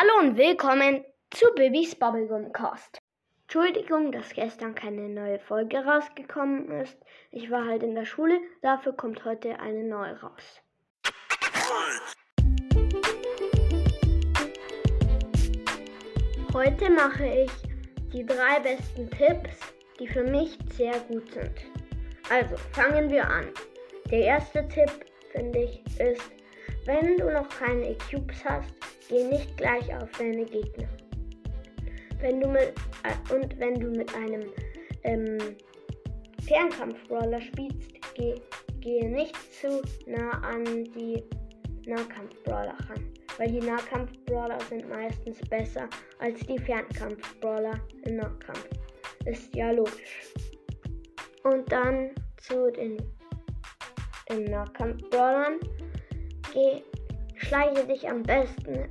Hallo und willkommen zu Bibis Bubblegum Cast. Entschuldigung, dass gestern keine neue Folge rausgekommen ist. Ich war halt in der Schule, dafür kommt heute eine neue raus. Heute mache ich die drei besten Tipps, die für mich sehr gut sind. Also fangen wir an. Der erste Tipp, finde ich, ist, wenn du noch keine Cubes hast, geh nicht gleich auf deine Gegner. Wenn du mit, äh, und wenn du mit einem ähm, Fernkampf-Brawler spielst, geh, gehe nicht zu nah an die Nahkampf-Brawler ran. Weil die Nahkampf-Brawler sind meistens besser als die Fernkampf-Brawler im Nahkampf. Ist ja logisch. Und dann zu den, den Nahkampf-Brawlern. Schleiche dich am besten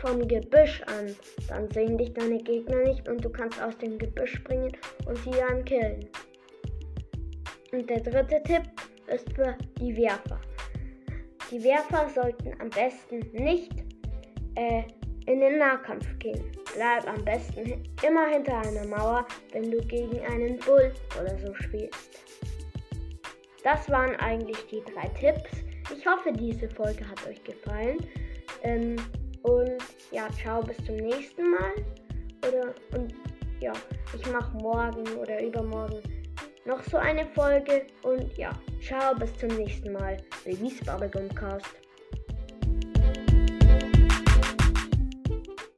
vom Gebüsch an. Dann sehen dich deine Gegner nicht und du kannst aus dem Gebüsch springen und sie dann killen. Und der dritte Tipp ist für die Werfer. Die Werfer sollten am besten nicht äh, in den Nahkampf gehen. Bleib am besten immer hinter einer Mauer, wenn du gegen einen Bull oder so spielst. Das waren eigentlich die drei Tipps. Ich hoffe, diese Folge hat euch gefallen. Ähm, ciao, bis zum nächsten Mal. Oder und ja, ich mache morgen oder übermorgen noch so eine Folge. Und ja, ciao, bis zum nächsten Mal. Release Bubblegum Cast.